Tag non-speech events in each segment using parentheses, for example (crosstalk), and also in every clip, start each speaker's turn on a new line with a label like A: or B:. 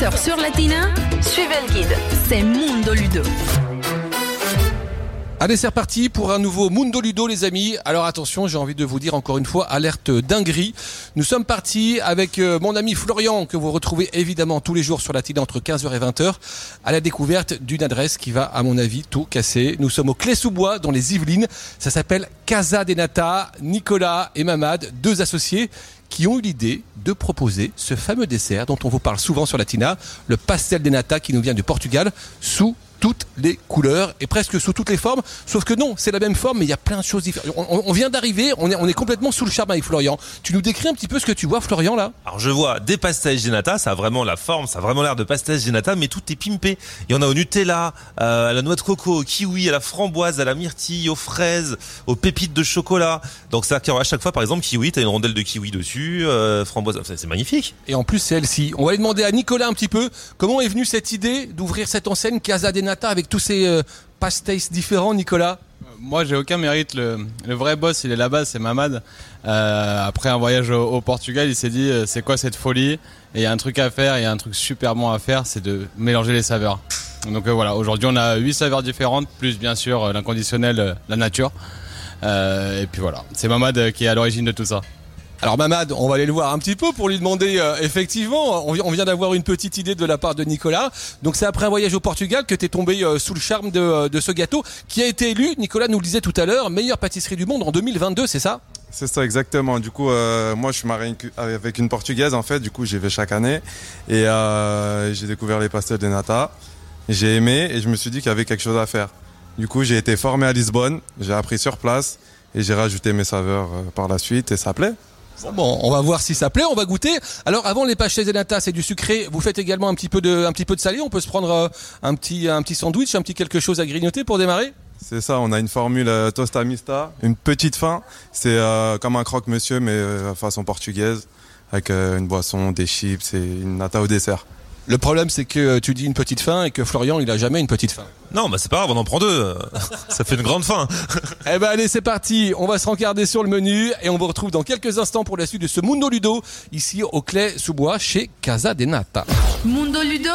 A: 13h sur Latina, suivez le guide. C'est Mundo Ludo.
B: Allez, c'est reparti pour un nouveau Mundo Ludo, les amis. Alors attention, j'ai envie de vous dire encore une fois, alerte dinguerie. Nous sommes partis avec euh, mon ami Florian, que vous retrouvez évidemment tous les jours sur la entre 15h et 20h, à la découverte d'une adresse qui va, à mon avis, tout casser. Nous sommes au Clé-sous-Bois, dans les Yvelines. Ça s'appelle Casa Denata. Nicolas et Mamad, deux associés, qui ont eu l'idée de proposer ce fameux dessert dont on vous parle souvent sur Latina, le pastel de nata qui nous vient du Portugal, sous toutes les couleurs et presque sous toutes les formes. Sauf que non, c'est la même forme, mais il y a plein de choses différentes. On, on vient d'arriver, on est, on est complètement sous le charme avec Florian. Tu nous décris un petit peu ce que tu vois, Florian, là?
C: Alors je vois des pastéis nata, ça a vraiment la forme, ça a vraiment l'air de pastéis nata, mais tout est pimpé. Il y en a au Nutella, euh, à la noix de coco, au kiwi, à la framboise, à la myrtille, aux fraises, aux pépites de chocolat. Donc ça à chaque fois, par exemple, kiwi, t'as une rondelle de kiwi dessus, euh, framboise, c'est magnifique.
B: Et en plus, c'est elle-ci. On va aller demander à Nicolas un petit peu comment est venue cette idée d'ouvrir cette enseigne Casa de Avec tous ces euh, différents, Nicolas?
D: Moi, j'ai aucun mérite. Le, vrai boss, il est là-bas, c'est Mamad. Euh, après un voyage au, Portugal, il s'est dit euh, c'est quoi cette folie? Et il y a un truc à faire, il y a un truc super bon à faire, c'est de mélanger les saveurs. Donc euh, voilà, aujourd'hui on a huit saveurs différentes, plus bien sûr l'inconditionnel, la nature. Et puis voilà, c'est Mamad qui est à l'origine de tout ça.
B: Alors Mamad, on va aller le voir un petit peu pour lui demander euh, effectivement, on, vi- on vient d'avoir une petite idée de la part de Nicolas. Donc c'est après un voyage au Portugal que tu es tombé euh, sous le charme de, euh, de ce gâteau qui a été élu, Nicolas nous le disait tout à l'heure, meilleure pâtisserie du monde en 2022, c'est ça?
E: C'est ça exactement. Du coup, euh, moi, je suis marié avec- une portugaise en fait. Du coup, j'y vais chaque année et j'ai découvert les pastels de nata. J'ai aimé et je me suis dit qu'il y avait quelque chose à faire. Du coup, j'ai été formé à Lisbonne. J'ai appris sur place et j'ai rajouté mes saveurs par la suite et ça plaît.
B: Bon, on va voir si ça plaît, on va goûter. Alors avant les pastéis de nata, c'est du sucré. Vous faites également un petit peu de, un petit peu de salé. On peut se prendre euh, un petit, un petit sandwich, un petit quelque chose à grignoter pour démarrer?
E: C'est ça. On a une formule euh, tosta mista, une petite fin. C'est euh, comme un croque-monsieur mais euh, façon portugaise avec une boisson, des chips et une nata au dessert.
B: Le problème, c'est que tu dis une petite fin et que Florian, il a jamais une petite fin.
C: Non, bah c'est pas grave, on en prend deux. (laughs) ça fait une grande fin. (laughs)
B: Eh ben allez, c'est parti. On va se rencarder sur le menu et on vous retrouve dans quelques instants pour la suite de ce Mundo Ludo ici au Clé sous bois chez Casa de Nata.
A: Mundo Ludo,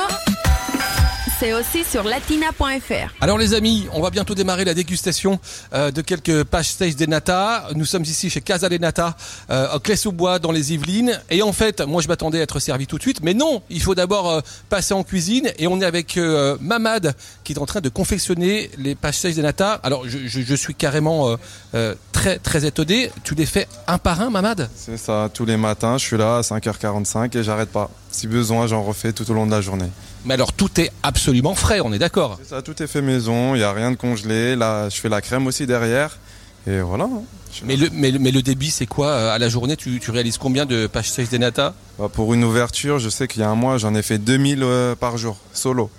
A: c'est aussi sur latina.fr.
B: Alors les amis, on va bientôt démarrer la dégustation euh, de quelques pastéis de nata. Nous sommes ici chez Casa de Nata, euh, au Clé-sous-Bois dans les Yvelines. Et en fait, moi je m'attendais à être servi tout de suite, mais non, il faut d'abord euh, passer en cuisine. Et on est avec euh, Mamad qui est en train de confectionner les pastéis de nata. Alors je, je- je suis carrément euh, euh, très très étonné. Tu les fais un par un, Mamad?
E: C'est ça, tous les matins, je suis là à 5h45 et j'arrête pas. Si besoin, j'en refais tout au long de la journée.
B: Mais alors tout est absolument frais, on est d'accord
E: C'est ça, tout est fait maison, il n'y a rien de congelé. Là, je fais la crème aussi derrière. Et voilà. hein.
B: Mais le, mais, le- mais le débit, c'est quoi euh, à la journée tu, tu réalises combien de pastéis de nata
E: Bah, pour une ouverture, je sais qu'il y a un mois, j'en ai fait 2000 euh, par jour, solo,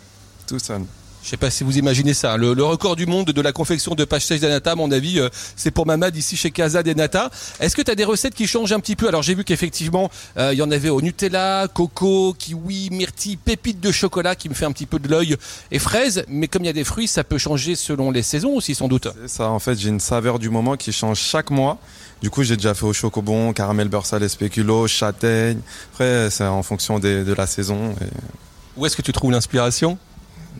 E: tout seul.
B: Je sais pas si vous imaginez ça. Le, le record du monde de la confection de pastéis de nata, à mon avis, euh, c'est pour Mamad ici chez Casa de Nata. Est-ce que tu as des recettes qui changent un petit peu? Alors j'ai vu qu'effectivement, euh, il y en avait au Nutella, coco, kiwi, myrtille, pépites de chocolat qui me fait un petit peu de l'œil et fraises. Mais comme il y a des fruits, ça peut changer selon les saisons aussi sans doute.
E: C'est ça, en fait, j'ai une saveur du moment qui change chaque mois. Du coup, j'ai déjà fait au chocobon, caramel beurre salé spéculo, châtaigne. Après, c'est en fonction des- de la saison et
B: Où est-ce que tu trouves l'inspiration?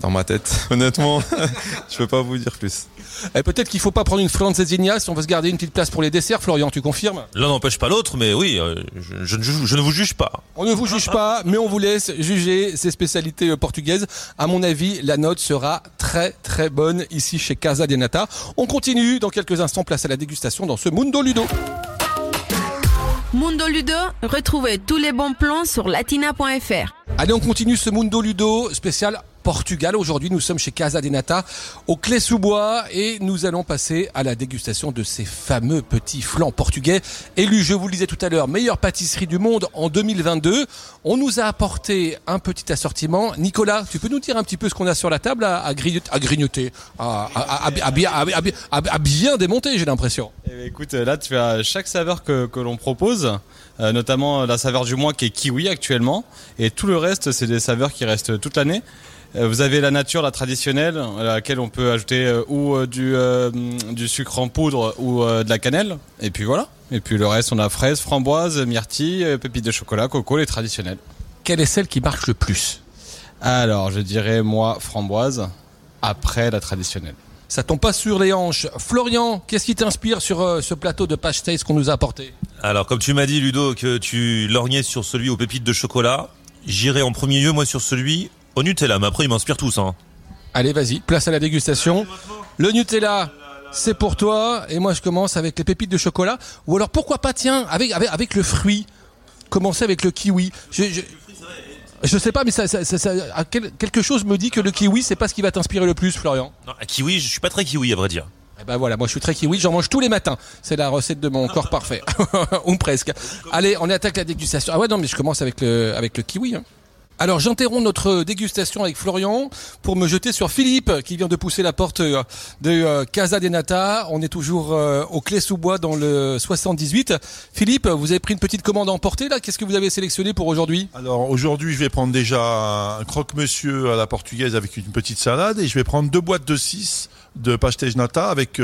E: Dans ma tête. (laughs) Honnêtement, (laughs) je peux pas vous dire plus.
B: Eh, Peut-être qu'il faut pas prendre une francesinha si on veut se garder une petite place pour les desserts. Florian, tu confirmes?
C: L'un n'empêche pas l'autre, mais oui, euh, je, je ne ju- je ne vous juge pas.
B: On ne vous juge pas, mais on vous laisse juger ces spécialités euh, portugaises. À mon avis, la note sera très très bonne ici chez Casa de Nata. On continue dans quelques instants, place à la dégustation dans ce Mundo Ludo.
A: Mundo Ludo, retrouvez tous les bons plans sur latina.fr.
B: Allez, on continue ce Mundo Ludo spécial Portugal. Aujourd'hui, nous sommes chez Casa de Nata, au Clé-sous-Bois, et nous allons passer à la dégustation de ces fameux petits flancs portugais. Élus, je vous le disais tout à l'heure, meilleure pâtisserie du monde en 2022. On nous a apporté un petit assortiment. Nicolas, tu peux nous dire un petit peu ce qu'on a sur la table à, grignoter, à, bien- démonter, j'ai l'impression.
D: Eh bien, écoute, là tu as chaque saveur que, que l'on propose, euh, notamment la saveur du mois qui est kiwi actuellement, et tout le reste c'est des saveurs qui restent toute l'année. Euh, Vous avez la nature, la traditionnelle, à laquelle on peut ajouter euh, ou euh, du, euh, du sucre en poudre ou euh, de la cannelle. Et puis voilà. Et puis le reste, on a fraises, framboises, myrtilles, pépites de chocolat, coco, les traditionnels.
B: Quelle est celle qui marche le plus?
D: Alors, je dirais moi framboise, après la traditionnelle.
B: Ça tombe pas sur les hanches. Florian, qu'est-ce qui t'inspire sur euh, ce plateau de pastéis qu'on nous a apporté?
C: Alors, comme tu m'as dit, Ludo, que tu lorgnais sur celui aux pépites de chocolat, j'irai en premier lieu, moi, sur celui au Nutella. Mais après, ils m'inspirent tous. Hein.
B: Allez, vas-y, place à la dégustation. Le Nutella, c'est pour toi. Et moi, je commence avec les pépites de chocolat. Ou alors, pourquoi pas, tiens, avec, avec, avec le fruit. Commencer avec le kiwi. Je, je, je sais pas, mais ça, ça, ça- ça- à quel- quelque chose me dit que le kiwi, c'est pas ce qui va t'inspirer le plus, Florian.
C: Non, à kiwi, je suis pas très kiwi, à vrai dire.
B: Eh ben voilà, moi je suis très kiwi, j'en mange tous les matins. C'est la recette de mon corps parfait. (laughs) Ou presque. Allez, on attaque la dégustation. Ah ouais, non, mais je commence avec le, avec le kiwi. hein. Alors j'interromps notre dégustation avec Florian pour me jeter sur Philippe qui vient de pousser la porte euh, de euh, Casa de Nata. On est toujours euh, au Clé sous bois dans le 78. Philippe, vous avez pris une petite commande à emporter là? Qu'est-ce que vous avez sélectionné pour aujourd'hui?
F: Alors aujourd'hui, je vais prendre déjà un croque-monsieur à la portugaise avec une petite salade et je vais prendre deux boîtes de 6 de pastéis nata avec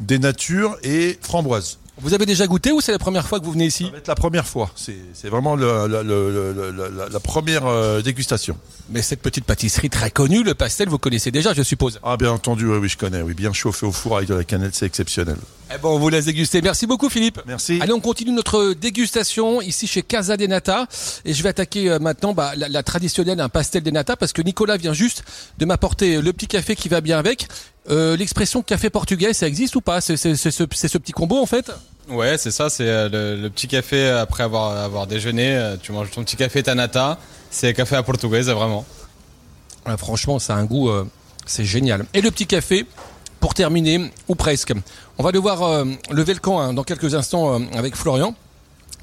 F: des natures et framboises.
B: Vous avez déjà goûté ou c'est la première fois que vous venez ici
F: Ça va être la première fois. C'est vraiment le- le- le- la, la première euh, dégustation.
B: Mais cette petite pâtisserie très connue, le pastel, vous connaissez déjà, je suppose.
F: Ah bien entendu, oui, oui, je connais. Oui, bien chauffé au four avec de la cannelle, c'est exceptionnel.
B: Eh ben, on vous laisse déguster. Merci beaucoup, Philippe.
F: Merci.
B: Allez, on continue notre dégustation ici chez Casa de Nata. Et je vais attaquer euh, maintenant bah, la, la traditionnelle, un pastel de nata, parce que Nicolas vient juste de m'apporter le petit café qui va bien avec. Euh, L'expression café portugais, ça existe ou pas? C'est ce, petit combo en fait?
D: Ouais, c'est ça, c'est euh, le, le petit café après avoir, avoir déjeuné. euh, Tu manges ton petit café Tanata. C'est café à portugaise, vraiment.
B: Ah, Franchement, ça a un goût, euh, c'est génial. Et le petit café, pour terminer, ou presque. On va devoir euh, lever le camp hein, dans quelques instants avec Florian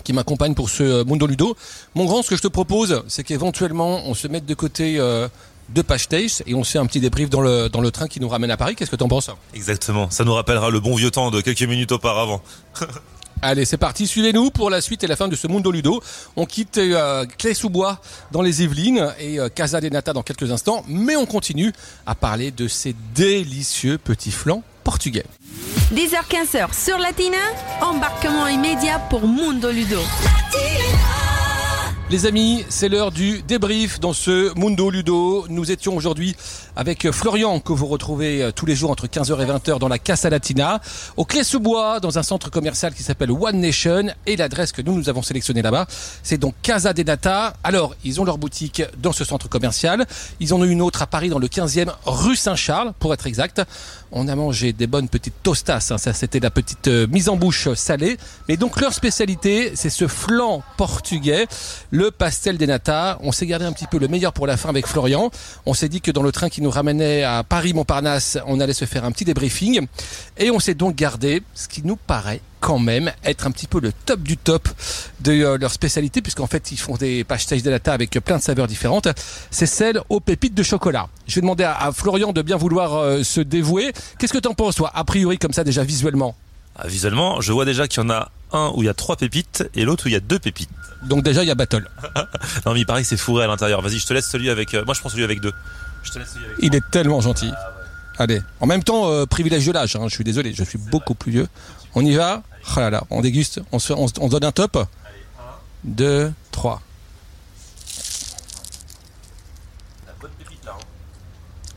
B: qui m'accompagne pour ce Mundo Ludo. Mon grand, ce que je te propose, c'est qu'éventuellement, on se mette de côté euh, de pastéis et on se fait un petit débrief dans le, dans le train qui nous ramène à Paris. Qu'est-ce que t'en penses
C: Exactement. Ça nous rappellera le bon vieux temps de quelques minutes auparavant. (laughs)
B: Allez, c'est parti, suivez-nous pour la suite et la fin de ce Mundo Ludo. On quitte euh, Clé-sous-Bois dans les Yvelines et euh, Casa de Nata dans quelques instants, mais on continue à parler de ces délicieux petits flancs portugais.
A: 10h-15h sur Latina, embarquement immédiat pour Mundo Ludo.
B: Les amis, c'est l'heure du débrief dans ce Mundo Ludo. Nous étions aujourd'hui avec Florian, que vous retrouvez euh, tous les jours entre 15h et 20h dans la Casa Latina, au Clé-sous-Bois, dans un centre commercial qui s'appelle One Nation. Et l'adresse que nous, nous avons sélectionnée là-bas, c'est donc Casa de Data. Alors, ils ont leur boutique dans ce centre commercial. Ils en ont une autre à Paris, dans le 15e rue Saint-Charles, pour être exact. On a mangé des bonnes petites tostas. hein. Ça, c'était la petite euh, mise en bouche salée. Mais donc, leur spécialité, c'est ce flan portugais, le pastel des nata. On s'est gardé un petit peu le meilleur pour la fin avec Florian. On s'est dit que dans le train qui nous ramenait à Paris-Montparnasse, on allait se faire un petit débriefing. Et on s'est donc gardé ce qui nous paraît quand même être un petit peu le top du top de euh, leur spécialité, puisqu'en fait, ils font des pastéis de nata avec plein de saveurs différentes. C'est celle aux pépites de chocolat. Je vais demander à, à Florian de bien vouloir euh, se dévouer. Qu'est-ce que t'en penses, toi, a priori, comme ça, déjà visuellement?
C: Ah, visuellement, je vois déjà qu'il y en a un où il y a trois pépites et l'autre où il y a deux pépites.
B: Donc déjà, il y a Battle. (laughs)
C: Non mais il paraît que c'est fourré à l'intérieur. Vas-y, je te laisse celui avec. euh, moi, je prends celui avec deux. Je te laisse celui avec.
B: Il est tellement gentil. Allez, en même temps, euh, privilège de l'âge, hein, je suis désolé, je suis beaucoup plus vieux. On y va Oh là là, on déguste, on se, on, se- on se donne un top 2, 3.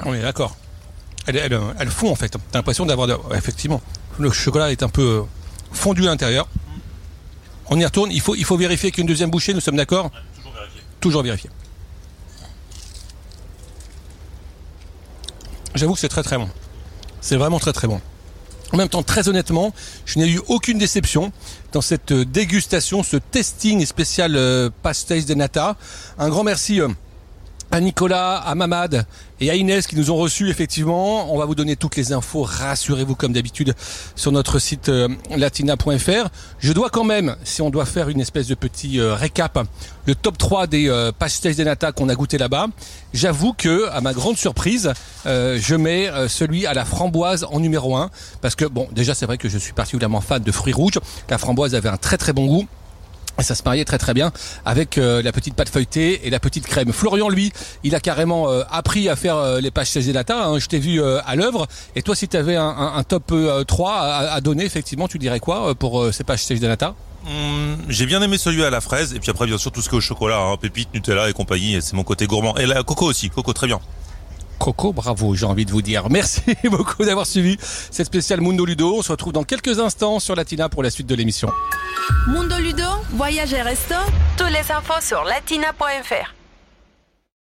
B: On est d'accord. Elle, elle, elle fond en fait. T'as l'impression d'avoir... de- ouais, effectivement, le chocolat est un peu euh, fondu à l'intérieur. On y retourne, il faut, il faut vérifier qu'une deuxième bouchée, nous sommes d'accord
C: Toujours vérifié.
B: Toujours vérifier. J'avoue que c'est très très bon. C'est vraiment très très bon. En même temps, très honnêtement, je n'ai eu aucune déception dans cette euh, dégustation, ce testing spécial euh, pastéis de nata. Un grand merci euh, à Nicolas, à Mamad et à Inès qui nous ont reçus effectivement. On va vous donner toutes les infos, rassurez-vous comme d'habitude, sur notre site euh, latina.fr. Je dois quand même, si on doit faire une espèce de petit euh, récap, le top 3 des euh, pastéis de nata qu'on a goûté là-bas, j'avoue que, à ma grande surprise, je mets celui à la framboise en numéro 1. Parce que, bon, déjà c'est vrai que je suis particulièrement fan de fruits rouges. La framboise avait un très très bon goût. Et ça se mariait très très bien avec euh, la petite pâte feuilletée et la petite crème. Florian, lui, il a carrément euh, appris à faire euh, les pastèches nata. Hein. Je t'ai vu à l'œuvre. Et toi, si tu avais un, top euh, 3 à, donner, effectivement, tu dirais quoi pour ces pastèches nata
C: Hum, J'ai bien aimé celui à la fraise et puis après bien sûr tout ce qui au chocolat, hein, pépites, Nutella et compagnie, c'est mon côté gourmand. Et la coco aussi, coco très bien.
B: Coco, bravo, j'ai envie de vous dire. Merci (laughs) beaucoup d'avoir suivi cette spéciale Mundo Ludo. On se retrouve dans quelques instants sur Latina pour la suite de l'émission.
A: Mundo Ludo, voyage et resto, tous les infos sur latina.fr.